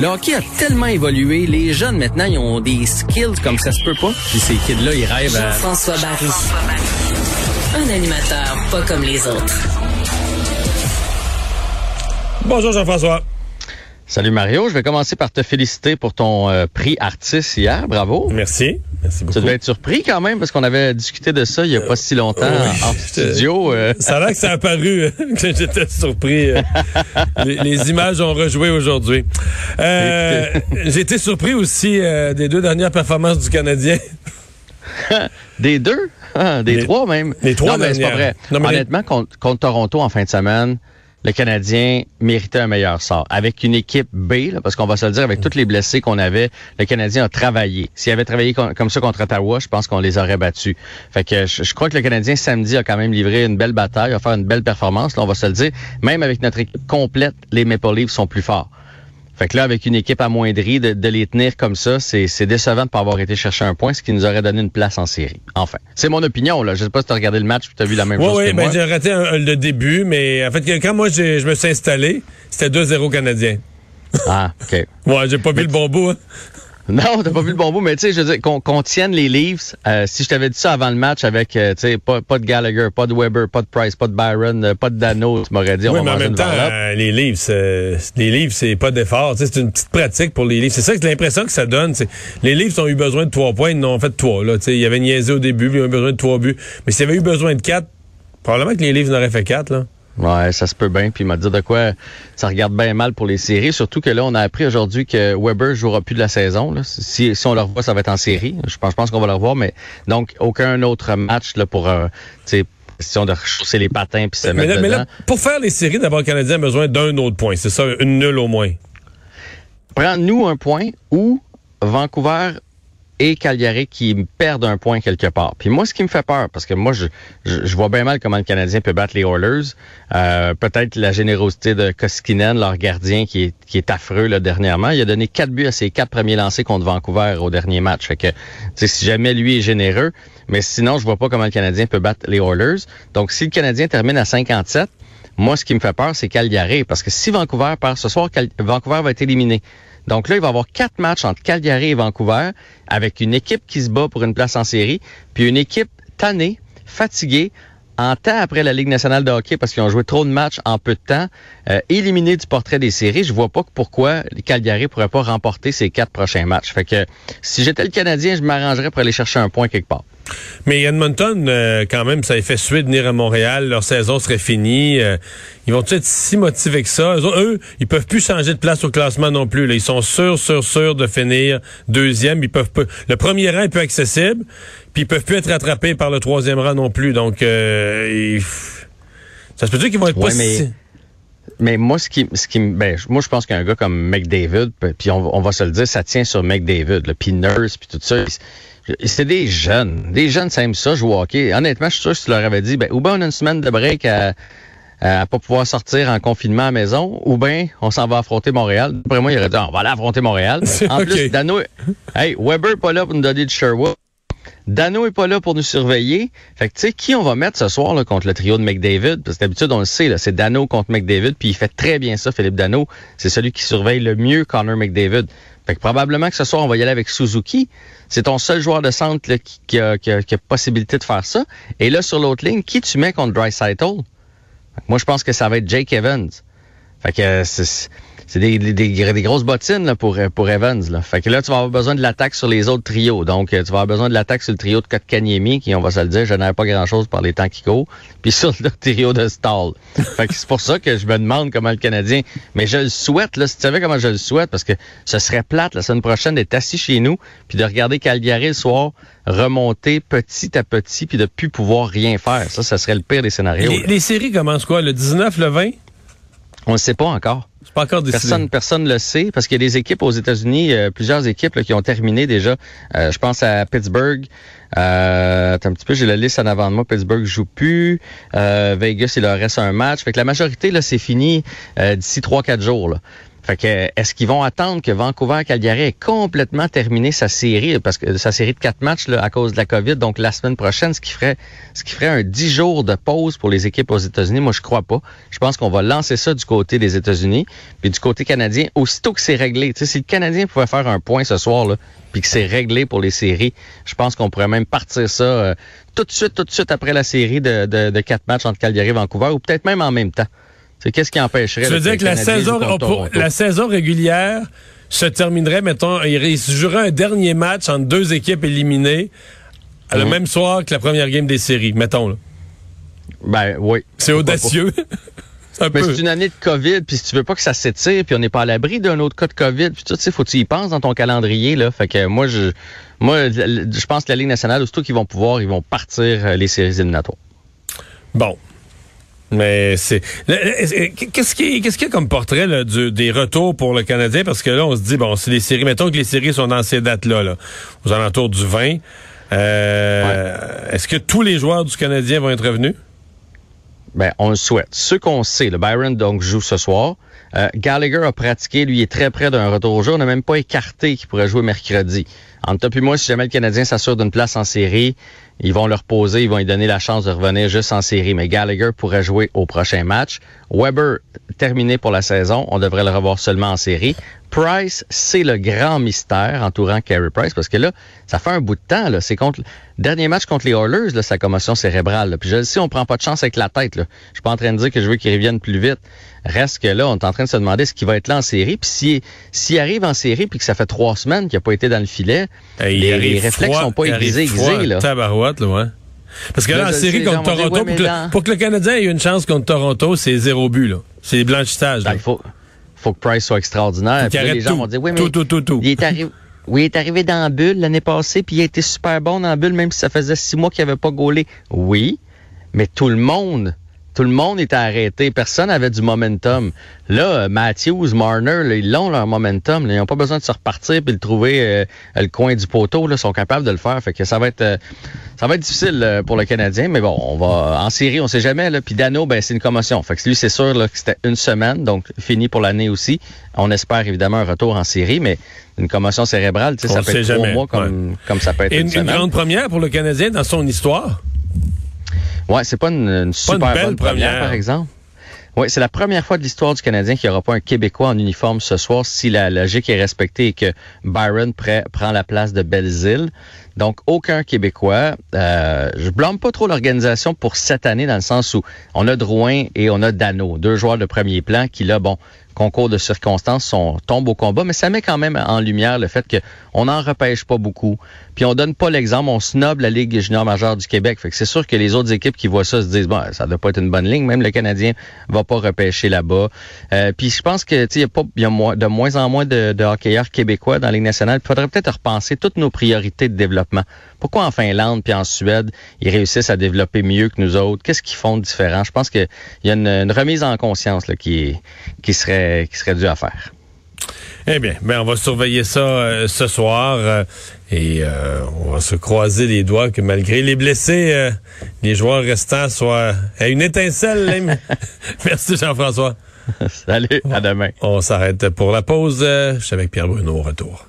Le hockey a tellement évolué, les jeunes maintenant, ils ont des skills comme ça se peut pas. Puis ces kids-là, ils rêvent à... Jean-François Barry. Un animateur pas comme les autres. Bonjour Jean-François. Salut Mario, je vais commencer par te féliciter pour ton euh, prix artiste hier, bravo. Merci. Merci beaucoup. Tu devais être surpris quand même parce qu'on avait discuté de ça il y a pas si longtemps Euh, oui, en studio. euh. Ça a l'air que ça a apparu euh, que j'étais surpris. euh. les, les images ont rejoué aujourd'hui. Euh, J'ai été surpris aussi euh, des deux dernières performances du Canadien. Des deux, Ah, des Les- trois même. les trois non, mais c'est pas vrai. Non, mais les- Honnêtement, contre, contre Toronto en fin de semaine, le Canadien méritait un meilleur sort. Avec une équipe B, parce qu'on va se le dire, avec tous les blessés qu'on avait, le Canadien a travaillé. S'il avait travaillé comme ça contre Ottawa, je pense qu'on les aurait battus. Fait que je, je crois que le Canadien samedi a quand même livré une belle bataille, a fait une belle performance. Là, on va se le dire. Même avec notre équipe complète, les Maple Leafs sont plus forts. Fait que là, avec une équipe amoindrie, de, de les tenir comme ça, c'est décevant de ne pas avoir été chercher un point, ce qui nous aurait donné une place en série. Enfin, c'est mon opinion. là. Je sais pas si tu as regardé le match tu as vu la même Oui, chose oui, que ben, j'ai raté un- le début, mais en fait, quand moi je me suis installé, c'était 2-0 Canadien. Ah, OK. Ouais, j'ai pas vu le bon bout. hein. Non, t'as pas vu le bon bout, mais tu sais, je veux dire, qu'on qu'on tienne les Leafs, euh, si je t'avais dit ça avant le match avec, euh, tu sais, pas, pas de Gallagher, pas de Weber, pas de Price, pas de Byron, euh, pas de Dano, tu m'aurais dit, on Oui, va mais en même temps, euh, les livres, c'est- les livres, c'est pas d'effort. Tu sais, C'est une petite pratique pour les livres. C'est ça que l'impression que ça donne. c'est- Les livres ont eu besoin de trois points, ils en ont fait trois. Là. Tu sais, Il y avait niaisé au début, puis ils ont eu besoin de trois buts. Mais s'il y avait eu besoin de quatre, probablement que les livres en auraient fait quatre. Là. Ouais, ça se peut bien. Puis il m'a dit de quoi ça regarde bien mal pour les séries. Surtout que là, on a appris aujourd'hui que Weber jouera plus de la saison. là. Si, si on le revoit, ça va être en série. Je pense, je pense qu'on va le revoir, mais donc aucun autre match là pour euh, question de rechausser les patins puis se Mais mettre là, mais là, pour faire les séries, d'abord, le Canadien a besoin d'un autre point. C'est ça, une nulle au moins. Prends-nous un point ou Vancouver et Calgary qui perdent un point quelque part. Puis moi, ce qui me fait peur, parce que moi, je, vois bien mal comment le Canadien peut battre les Oilers. Euh, Peut-être la générosité de Koskinen, leur gardien, qui est, qui est affreux là, dernièrement. Il a donné quatre buts à ses quatre premiers lancés contre Vancouver au dernier match. Fait que, si jamais lui est généreux, mais sinon, je vois pas comment le Canadien peut battre les Oilers. Donc, si le Canadien termine à 57, moi, ce qui me fait peur, c'est Calgary, parce que si Vancouver perd ce soir, Vancouver va être éliminé. Donc là, il va y avoir quatre matchs entre Calgary et Vancouver, avec une équipe qui se bat pour une place en série, puis une équipe tannée, fatiguée, en temps après la Ligue nationale de hockey, parce qu'ils ont joué trop de matchs en peu de temps, euh, éliminés du portrait des séries. Je vois pas pourquoi Calgary pourrait pas remporter ces quatre prochains matchs. Fait que si j'étais le Canadien, je m'arrangerais pour aller chercher un point quelque part. Mais Edmonton, euh, quand même, ça a fait suer de venir à Montréal. Leur saison serait finie. Euh, ils vont être si motivés que ça? Eux, eux, ils peuvent plus changer de place au classement non plus. Là. Ils sont sûrs, sûrs, sûrs de finir deuxième. Ils peuvent pas- Le premier rang est peu accessible, puis ils peuvent plus être rattrapés par le troisième rang non plus. Donc, euh, ils- ça se peut dire qu'ils vont être Ouais, pas mais- si... Mais moi, ce qui, ce qui, ben, moi, je pense qu'un gars comme McDavid, puis on, on va se le dire, ça tient sur McDavid, puis Nurse, puis tout ça. C'est des jeunes. Des jeunes, ça aime ça, jouer au hockey. Honnêtement, je suis sûr que si tu leur avais dit, ben, ou bien on a une semaine de break à, à pas pouvoir sortir en confinement à la maison, ou bien on s'en va affronter Montréal. Après moi, il aurait dit, on va aller affronter Montréal. En plus, Dano, hey, Weber pas là pour nous donner du Sherwood. Dano est pas là pour nous surveiller. Fait que, tu sais, qui on va mettre ce soir contre le trio de McDavid? Parce que d'habitude, on le sait, c'est Dano contre McDavid, puis il fait très bien ça, Philippe Dano. C'est celui qui surveille le mieux Connor McDavid. Fait que probablement que ce soir, on va y aller avec Suzuki. C'est ton seul joueur de centre qui, a, qui possibilité de faire ça. Et là, sur l'autre ligne, qui tu mets contre Dreisaitl? Moi, je pense que ça va être Jake Evans. Fait que euh, c'est c'est des, des, des, des grosses bottines là, pour, euh, pour Evans. Là. Fait que là, tu vas avoir besoin de l'attaque sur les autres trios. Donc, euh, tu vas avoir besoin de l'attaque sur le trio de Kotkaniemi, qui, on va se le dire, je n'avais pas grand-chose par les temps qui courent. Puis sur le trio de Stall. fait que c'est pour ça que je me demande comment le Canadien... Mais je le souhaite, là, si tu savais comment je le souhaite, parce que ce serait plate la semaine prochaine d'être assis chez nous, puis de regarder Calgary le soir remonter petit à petit, puis de plus pouvoir rien faire. Ça, ça serait le pire des scénarios. Les, les séries commencent quoi? Le 19, le 20? On ne sait pas encore. Personne personne le sait parce qu'il y a des équipes aux États-Unis, euh, plusieurs équipes là, qui ont terminé déjà. Euh, je pense à Pittsburgh. Euh, un petit peu, j'ai la liste en avant de moi. Pittsburgh joue plus. Euh, Vegas, il leur reste un match. Fait que la majorité là, c'est fini euh, d'ici 3-4 jours. Là. Fait que est-ce qu'ils vont attendre que Vancouver Calgary ait complètement terminé sa série? Parce que sa série de quatre matchs là, à cause de la COVID, donc la semaine prochaine, ce qui ferait ce qui ferait un dix jours de pause pour les équipes aux États-Unis. Moi, je crois pas. Je pense qu'on va lancer ça du côté des États-Unis, puis du côté canadien, aussitôt que c'est réglé. Tu sais, si le Canadien pouvait faire un point ce soir là, puis que c'est réglé pour les séries, je pense qu'on pourrait même partir ça euh, tout de suite, tout de suite après la série de, de, de quatre matchs entre Calgary et Vancouver, ou peut-être même en même temps. C'est qu'est-ce qui empêcherait Tu veux dire que la saison, la saison régulière se terminerait, mettons, il se jouerait un dernier match entre deux équipes éliminées le mhm. même soir que la première game des séries, mettons. Là. Ben oui. C'est audacieux. Mais c'est une année de COVID, puis si tu veux pas que ça s'étire, puis on n'est pas à l'abri d'un autre cas de COVID, puis tu sais, faut que tu y penses dans ton calendrier, là. Fait que moi, je, moi, je pense que la Ligue nationale, aussitôt qu'ils vont pouvoir, ils vont partir euh, les séries éliminatoires. Bon. Mais c'est qu'est-ce qui qu'est-ce qu'il y a comme portrait là, du, des retours pour le Canadien? Parce que là on se dit bon c'est les séries mettons que les séries sont dans ces dates là, là aux alentours du 20 euh, est-ce que tous les joueurs du Canadien vont être revenus? Ben on le souhaite. Ceux qu'on sait, le Byron donc joue ce soir. Euh, Gallagher a pratiqué, lui est très près d'un retour au jeu. On n'a même pas écarté qu'il pourrait jouer mercredi. Entre toi et moi, si jamais le Canadien s'assure d'une place en série, ils vont leur poser, ils vont lui donner la chance de revenir juste en série. Mais Gallagher pourrait jouer au prochain match. Weber, terminé pour la saison, on devrait le revoir seulement en série. Price, c'est le grand mystère entourant Carey Price, parce que là, ça fait un bout de temps. Là. C'est contre dernier match contre les Oilers, là, sa commotion cérébrale. Puis je sais, on prend pas de chance avec la tête. Là. Je suis pas en train de dire que je veux qu'il revienne plus vite. Reste que là, on est en train de se demander ce qu'il va être là en série. Puis s'il si, arrive en série puis que ça fait trois semaines qu'il n'a pas été dans le filet, les, réflexes sont pas aiguisés, aiguisés. Là. Tabarouette, là, ouais. Parce que là, en série contre Toronto, pour, que le, Canadien ait une chance contre Toronto, c'est zéro but. là. C'est blanchissage. Ben, il faut, faut que Price soit extraordinaire. Puis les gens vont dire, oui, mais tout, tout, tout, tout. Il est arrivé. Oui, il est arrivé dans la bulle l'année passée, puis il a été super bon dans la bulle, même si ça faisait six mois qu'il n'avait pas gaulé. Oui, mais tout le monde tout le monde était arrêté. Personne n'avait du momentum. Là, Matthews, Marner, ils ont leur momentum. Ils n'ont pas besoin de se repartir puis de trouver euh, le coin du poteau. Là, ils sont capables de le faire. Fait que ça va être euh, ça va être difficile euh, pour le Canadien. Mais bon, on va en série, on sait jamais. Là. Puis Dano, ben c'est une commotion. Fait que lui, c'est sûr là, que c'était une semaine, donc fini pour l'année aussi. On espère évidemment un retour en série, mais une commotion cérébrale, ça peut être trois mois comme, comme ça peut être Et une, une grande première pour le Canadien dans son histoire? Ouais, c'est pas une, super bonne première, par exemple. Oui, c'est la première fois de l'histoire du Canadien qu'il n'y aura pas un Québécois en uniforme ce soir si la logique est respectée et que Byron prend la place de Belzile. Donc, aucun Québécois. Euh, je blâme pas trop l'organisation pour cette année dans le sens où on a Drouin et on a Dano, deux joueurs de premier plan qui, là, bon, concours de circonstances sont, tombent au combat, mais ça met quand même en lumière le fait qu'on n'en repêche pas beaucoup. Puis on donne pas l'exemple, on snob la Ligue junior majeure du Québec. Fait que c'est sûr que les autres équipes qui voient ça se disent bon, ça doit pas être une bonne ligne. Même le Canadien va pas repêcher là-bas. Euh, puis je pense que il y a pas y a de moins en moins de, de hockeyeurs québécois dans la Ligue nationale. Il faudrait peut-être repenser toutes nos priorités de développement. Pourquoi en Finlande puis en Suède, ils réussissent à développer mieux que nous autres? Qu'est-ce qu'ils font de différent? Je pense qu'il y a une, remise en conscience là, qui, qui, serait, qui serait due à faire. Eh bien, ben on va surveiller ça euh, ce soir euh, et euh, on va se croiser les doigts que malgré les blessés, les joueurs restants soient à une étincelle. Merci Jean-François. Salut, à demain. On s'arrête pour la pause. je suis avec Pierre Bruno au retour.